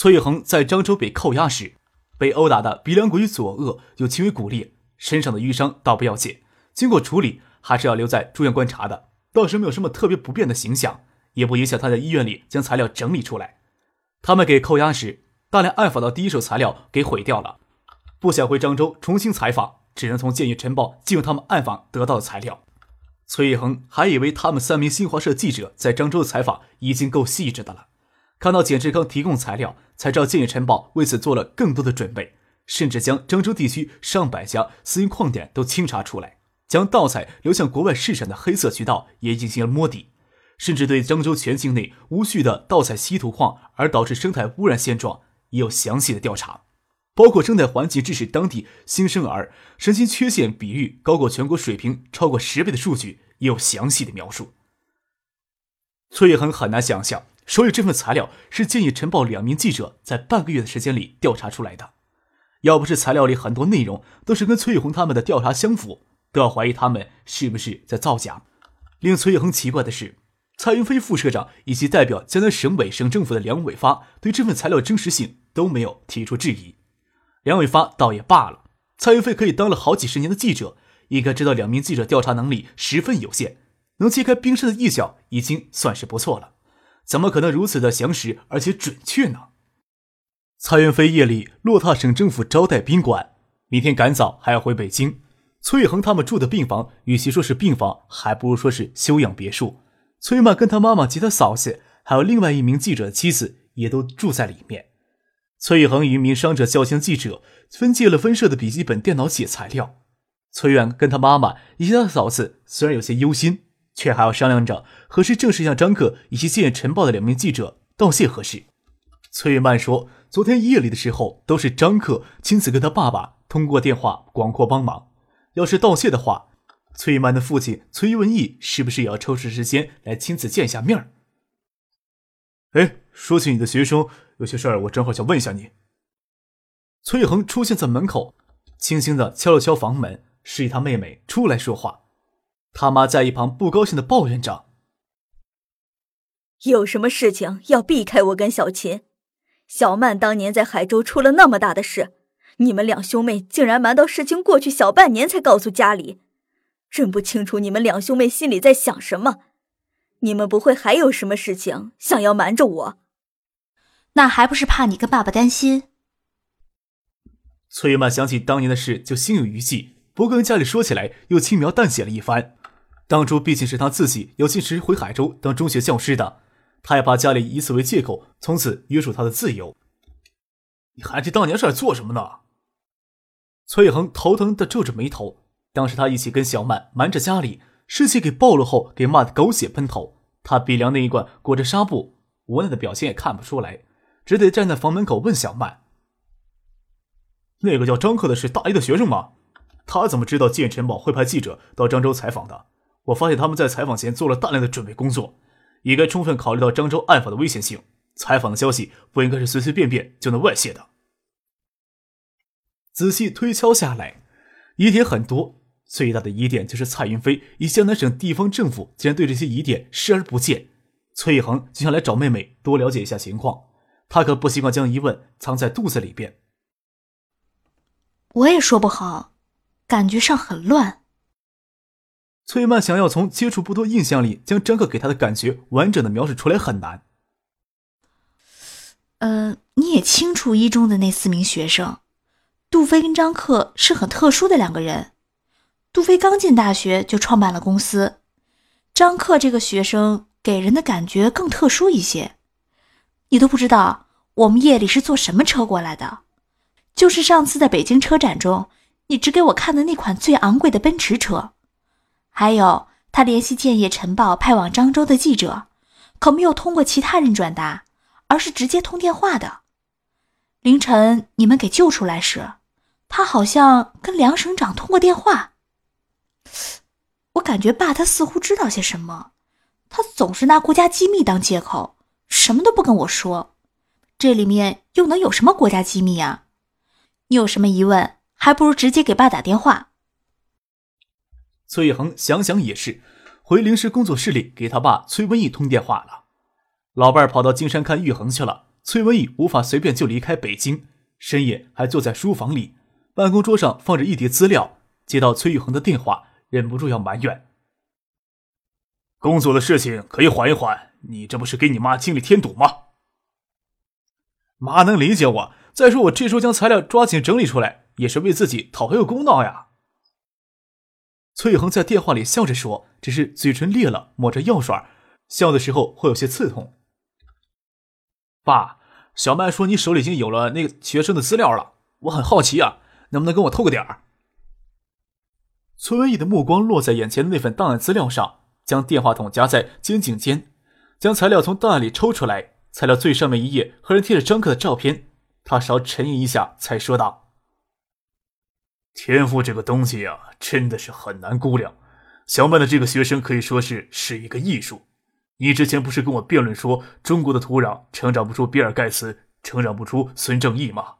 崔恒在漳州被扣押时，被殴打的鼻梁骨与左颚有轻微骨裂，身上的淤伤倒不要紧，经过处理还是要留在住院观察的，倒是没有什么特别不便的形象，也不影响他在医院里将材料整理出来。他们给扣押时，大量暗访的第一手材料给毁掉了，不想回漳州重新采访，只能从《建业晨报》进入他们暗访得到的材料。崔恒还以为他们三名新华社记者在漳州的采访已经够细致的了。看到简志刚提供材料，才知道《建业晨报》为此做了更多的准备，甚至将漳州地区上百家私营矿点都清查出来，将盗采流向国外市场的黑色渠道也进行了摸底，甚至对漳州全境内无序的盗采稀土矿而导致生态污染现状也有详细的调查，包括生态环境致使当地新生儿神经缺陷比率高过全国水平超过十倍的数据也有详细的描述。崔恒很难想象。手里这份材料是建议晨报两名记者在半个月的时间里调查出来的，要不是材料里很多内容都是跟崔玉红他们的调查相符，都要怀疑他们是不是在造假。令崔玉红奇怪的是，蔡云飞副社长以及代表江南省委省政府的梁伟发对这份材料真实性都没有提出质疑。梁伟发倒也罢了，蔡云飞可以当了好几十年的记者，应该知道两名记者调查能力十分有限，能揭开冰山的一角已经算是不错了。怎么可能如此的详实而且准确呢？蔡元飞夜里落踏省政府招待宾馆，明天赶早还要回北京。崔恒他们住的病房，与其说是病房，还不如说是休养别墅。崔曼跟他妈妈及他嫂子，还有另外一名记者的妻子，也都住在里面。崔恒与一名伤者较轻记者分借了分社的笔记本电脑写材料。崔远跟他妈妈以及他嫂子虽然有些忧心。却还要商量着何时正式向张克以及《建业晨报》的两名记者道谢合适。崔玉曼说：“昨天夜里的时候，都是张克亲自跟他爸爸通过电话广阔帮忙。要是道谢的话，崔玉曼的父亲崔文义是不是也要抽出时间来亲自见一下面？”哎，说起你的学生，有些事儿我正好想问一下你。崔恒出现在门口，轻轻的敲了敲房门，示意他妹妹出来说话。他妈在一旁不高兴的抱怨着：“有什么事情要避开我跟小琴？小曼当年在海州出了那么大的事，你们两兄妹竟然瞒到事情过去小半年才告诉家里，真不清楚你们两兄妹心里在想什么。你们不会还有什么事情想要瞒着我？那还不是怕你跟爸爸担心？”崔曼想起当年的事，就心有余悸，不跟家里说起来，又轻描淡写了一番。当初毕竟是他自己要坚持回海州当中学教师的，他也怕家里以此为借口，从此约束他的自由。你还记当年是在做什么呢？崔恒头疼的皱着眉头。当时他一起跟小曼瞒着家里，事情给暴露后，给骂得狗血喷头。他鼻梁那一罐裹着纱布，无奈的表情也看不出来，只得站在房门口问小曼：“那个叫张克的是大一的学生吗？他怎么知道《建晨报》会派记者到漳州采访的？”我发现他们在采访前做了大量的准备工作，应该充分考虑到漳州案发的危险性。采访的消息不应该是随随便便就能外泄的。仔细推敲下来，疑点很多，最大的疑点就是蔡云飞以江南省地方政府竟然对这些疑点视而不见。崔一恒就想来找妹妹多了解一下情况，他可不习惯将疑问藏在肚子里边。我也说不好，感觉上很乱。崔曼想要从接触不多印象里将张克给他的感觉完整的描述出来很难。呃，你也清楚一中的那四名学生，杜飞跟张克是很特殊的两个人。杜飞刚进大学就创办了公司，张克这个学生给人的感觉更特殊一些。你都不知道我们夜里是坐什么车过来的，就是上次在北京车展中你指给我看的那款最昂贵的奔驰车。还有，他联系《建业晨报》派往漳州的记者，可没有通过其他人转达，而是直接通电话的。凌晨你们给救出来时，他好像跟梁省长通过电话。我感觉爸他似乎知道些什么，他总是拿国家机密当借口，什么都不跟我说。这里面又能有什么国家机密啊？你有什么疑问，还不如直接给爸打电话。崔玉恒想想也是，回临时工作室里给他爸崔文义通电话了。老伴儿跑到金山看玉恒去了，崔文义无法随便就离开北京，深夜还坐在书房里，办公桌上放着一叠资料，接到崔玉恒的电话，忍不住要埋怨：“工作的事情可以缓一缓，你这不是给你妈精力添堵吗？”妈能理解我。再说，我这时候将材料抓紧整理出来，也是为自己讨回个公道呀。崔恒在电话里笑着说，只是嘴唇裂了，抹着药水，笑的时候会有些刺痛。爸，小麦说你手里已经有了那个学生的资料了，我很好奇啊，能不能跟我透个点儿？崔文义的目光落在眼前的那份档案资料上，将电话筒夹在肩颈间，将材料从档案里抽出来。材料最上面一页赫然贴着张克的照片，他稍沉吟一下，才说道：“天赋这个东西呀，真的是很难估量。小曼的这个学生可以说是是一个艺术。你之前不是跟我辩论说，中国的土壤成长不出比尔盖茨，成长不出孙正义吗？”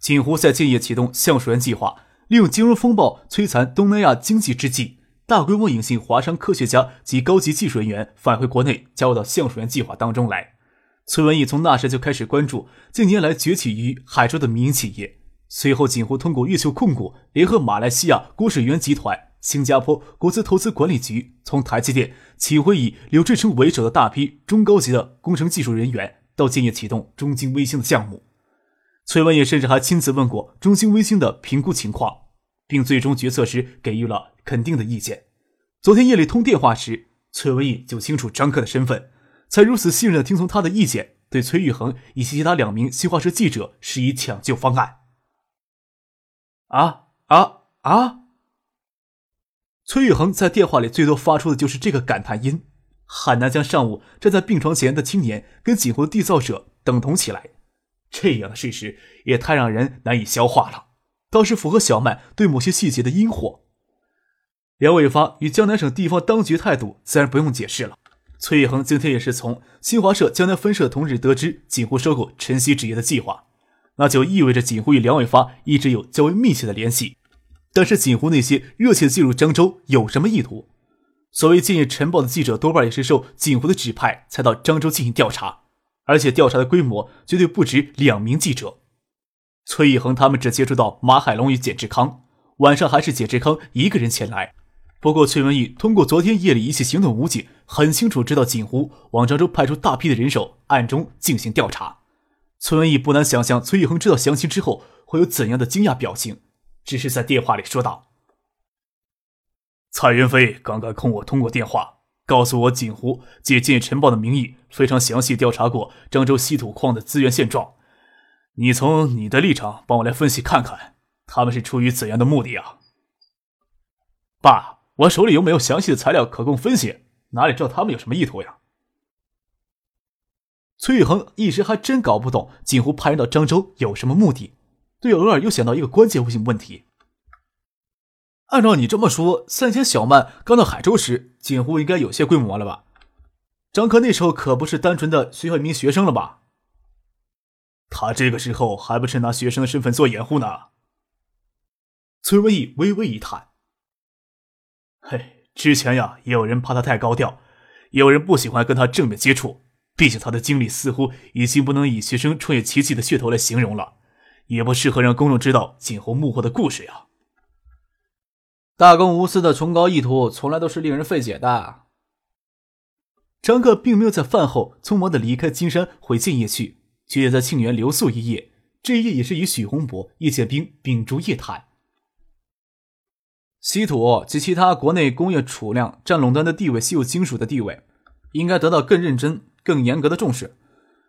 锦湖在建业启动橡树园计划，利用金融风暴摧残东南亚经济之际。大规模引进华商科学家及高级技术人员返回国内，加入到橡树园计划当中来。崔文义从那时就开始关注近年来崛起于海州的民营企业。随后，锦湖通过越秀控股联合马来西亚国水源集团、新加坡国资投资管理局，从台积电请回以刘志成为首的大批中高级的工程技术人员，到建业启动中兴微星的项目。崔文也甚至还亲自问过中兴微星的评估情况，并最终决策时给予了。肯定的意见。昨天夜里通电话时，崔文义就清楚张克的身份，才如此信任的听从他的意见，对崔玉恒以及其他两名新华社记者施以抢救方案。啊啊啊！崔宇恒在电话里最多发出的就是这个感叹音，很难将上午站在病床前的青年跟锦湖缔造者等同起来。这样的事实也太让人难以消化了，倒是符合小麦对某些细节的阴火。梁伟发与江南省地方当局态度自然不用解释了。崔宇恒今天也是从新华社江南分社同志得知锦湖收购晨曦纸业的计划，那就意味着锦湖与梁伟发一直有较为密切的联系。但是锦湖那些热切进入漳州有什么意图？所谓《建业晨报》的记者多半也是受锦湖的指派才到漳州进行调查，而且调查的规模绝对不止两名记者。崔玉恒他们只接触到马海龙与简志康，晚上还是简志康一个人前来。不过，崔文义通过昨天夜里一起行动武警，很清楚知道锦湖往漳州派出大批的人手，暗中进行调查。崔文义不难想象，崔玉恒知道详情之后会有怎样的惊讶表情，只是在电话里说道：“蔡元飞刚刚跟我通过电话，告诉我锦湖借《建业晨报》的名义，非常详细调查过漳州稀土矿的资源现状。你从你的立场帮我来分析看看，他们是出于怎样的目的啊？”爸。我手里又没有详细的材料可供分析，哪里知道他们有什么意图呀？崔宇恒一时还真搞不懂锦湖派人到漳州有什么目的，对偶尔又想到一个关键性问题。按照你这么说，三千小曼刚到海州时，锦湖应该有些规模了吧？张科那时候可不是单纯的学校一名学生了吧？他这个时候还不是拿学生的身份做掩护呢？崔文义微微一叹。嘿，之前呀，也有人怕他太高调，也有人不喜欢跟他正面接触。毕竟他的经历似乎已经不能以学生创业奇迹的噱头来形容了，也不适合让公众知道锦湖幕后的故事呀。大公无私的崇高意图，从来都是令人费解的。张克并没有在饭后匆忙的离开金山回建业去，决定在庆元留宿一夜。这一夜也是与许洪博、叶剑兵秉烛夜谈。稀土及其他国内工业储量占垄断的地位，稀有金属的地位，应该得到更认真、更严格的重视，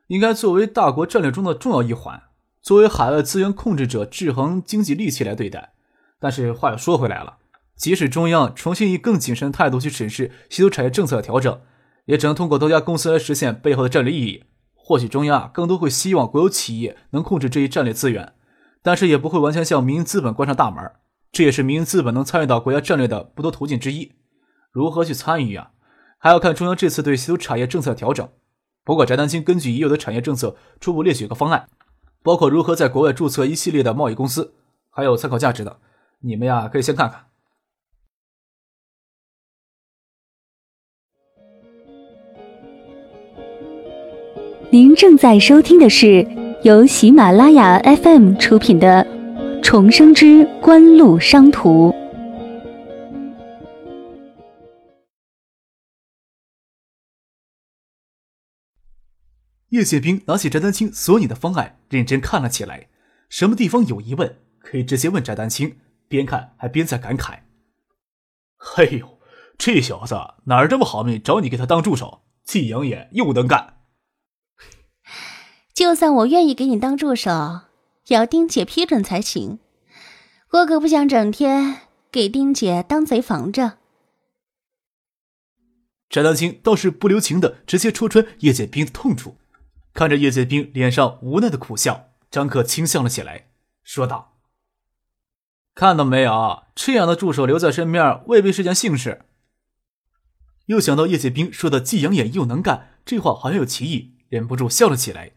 应该作为大国战略中的重要一环，作为海外资源控制者制衡经济利器来对待。但是话又说回来了，即使中央重新以更谨慎的态度去审视稀土产业政策的调整，也只能通过多家公司来实现背后的战略意义。或许中央更多会希望国有企业能控制这一战略资源，但是也不会完全向民营资本关上大门。这也是民营资本能参与到国家战略的不多途径之一。如何去参与啊？还要看中央这次对稀土产业政策调整。不过翟丹青根据已有的产业政策初步列举一个方案，包括如何在国外注册一系列的贸易公司，还有参考价值的。你们呀可以先看看。您正在收听的是由喜马拉雅 FM 出品的《重生之官路商途》。叶剑兵拿起翟丹青所拟的方案，认真看了起来。什么地方有疑问，可以直接问翟丹青。边看还边在感慨：“嘿呦，这小子哪儿这么好命，找你给他当助手，既养眼又能干。”就算我愿意给你当助手，也要丁姐批准才行。我可不想整天给丁姐当贼防着。翟丹青倒是不留情的直接戳穿叶剑兵的痛处。看着叶剑兵脸上无奈的苦笑，张克轻笑了起来，说道：“看到没有，这样的助手留在身边未必是件幸事。”又想到叶剑兵说的既养眼又能干，这话好像有歧义，忍不住笑了起来。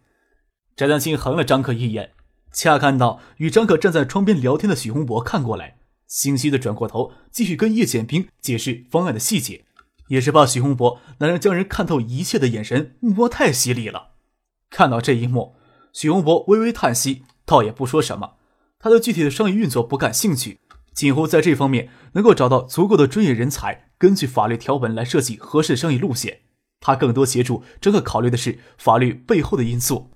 翟丹青横了张克一眼，恰看到与张克站在窗边聊天的许洪博看过来，心虚的转过头，继续跟叶剑兵解释方案的细节，也是怕许洪博那让将人看透一切的眼神目光太犀利了。看到这一幕，许洪博微微叹息，倒也不说什么。他对具体的商业运作不感兴趣，锦湖在这方面能够找到足够的专业人才，根据法律条文来设计合适的商业路线。他更多协助张克考虑的是法律背后的因素。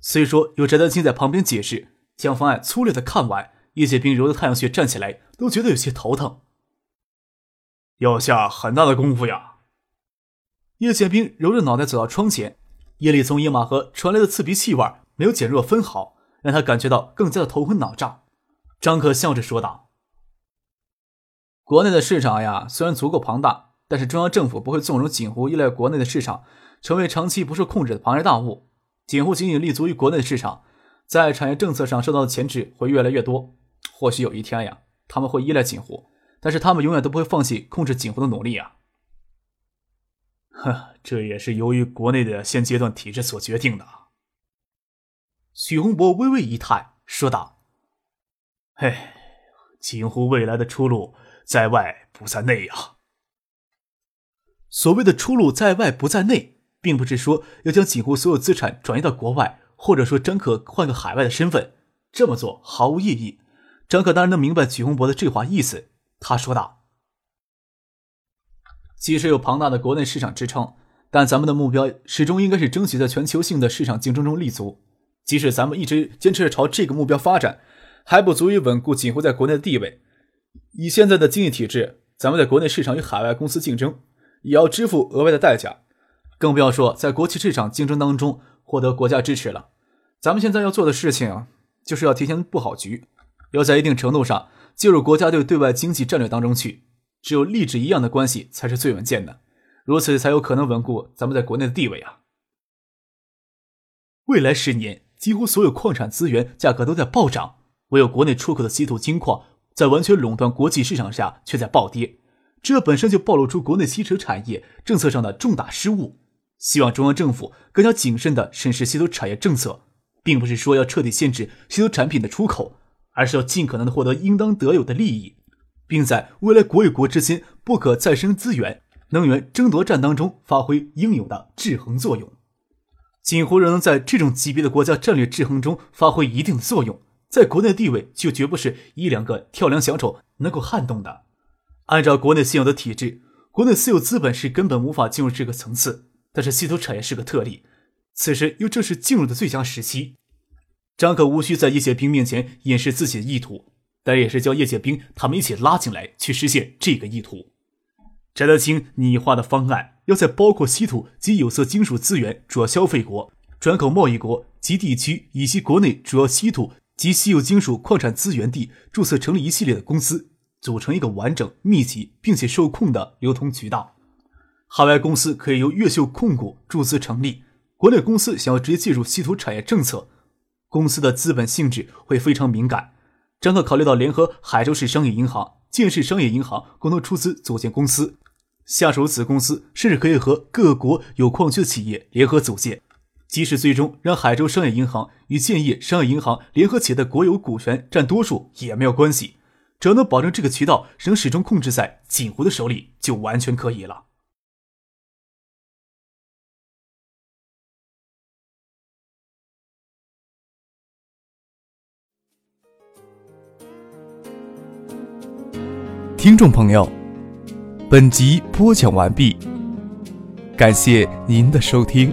虽说有翟丹青在旁边解释，将方案粗略的看完，叶剑兵揉着太阳穴站起来，都觉得有些头疼。要下很大的功夫呀！叶剑兵揉着脑袋走到窗前，夜里从野马河传来的刺鼻气味没有减弱分毫，让他感觉到更加的头昏脑胀。张可笑着说道：“国内的市场呀，虽然足够庞大，但是中央政府不会纵容锦湖依赖国内的市场，成为长期不受控制的庞然大物。”锦湖仅仅立足于国内市场，在产业政策上受到的牵制会越来越多。或许有一天呀，他们会依赖锦湖，但是他们永远都不会放弃控制锦湖的努力啊！呵，这也是由于国内的现阶段体制所决定的。许洪博微微一叹，说道：“哎，锦湖未来的出路在外不在内啊。所谓的出路在外不在内。”并不是说要将锦湖所有资产转移到国外，或者说张可换个海外的身份，这么做毫无意义。张可当然能明白许洪博的这话意思。他说道：“即使有庞大的国内市场支撑，但咱们的目标始终应该是争取在全球性的市场竞争中立足。即使咱们一直坚持着朝这个目标发展，还不足以稳固锦湖在国内的地位。以现在的经济体制，咱们在国内市场与海外公司竞争，也要支付额外的代价。”更不要说在国际市场竞争当中获得国家支持了。咱们现在要做的事情，就是要提前布好局，要在一定程度上介入国家队对外经济战略当中去。只有立志一样的关系才是最稳健的，如此才有可能稳固咱们在国内的地位啊。未来十年，几乎所有矿产资源价格都在暴涨，唯有国内出口的稀土金矿在完全垄断国际市场下却在暴跌，这本身就暴露出国内稀土产业政策上的重大失误。希望中央政府更加谨慎地审视稀土产业政策，并不是说要彻底限制稀土产品的出口，而是要尽可能的获得应当得有的利益，并在未来国与国之间不可再生资源、能源争夺战当中发挥应有的制衡作用。锦湖若能在这种级别的国家战略制衡中发挥一定的作用，在国内地位就绝不是一两个跳梁小丑能够撼动的。按照国内现有的体制，国内私有资本是根本无法进入这个层次。但是稀土产业是个特例，此时又正是进入的最佳时期。张可无需在叶剑兵面前掩饰自己的意图，但也是叫叶剑兵他们一起拉进来，去实现这个意图。翟德清拟画的方案，要在包括稀土及有色金属资源主要消费国、转口贸易国及地区，以及国内主要稀土及稀有金属矿产资源地注册成立一系列的公司，组成一个完整、密集并且受控的流通渠道。海外公司可以由越秀控股注资成立，国内公司想要直接介入稀土产业政策，公司的资本性质会非常敏感。张克考虑到联合海州市商业银行、建市商业银行共同出资组建公司，下属子公司甚至可以和各国有矿区的企业联合组建。即使最终让海州商业银行与建业商业银行联合企业的国有股权占多数也没有关系，只要能保证这个渠道能始终控制在锦湖的手里，就完全可以了。听众朋友，本集播讲完毕，感谢您的收听。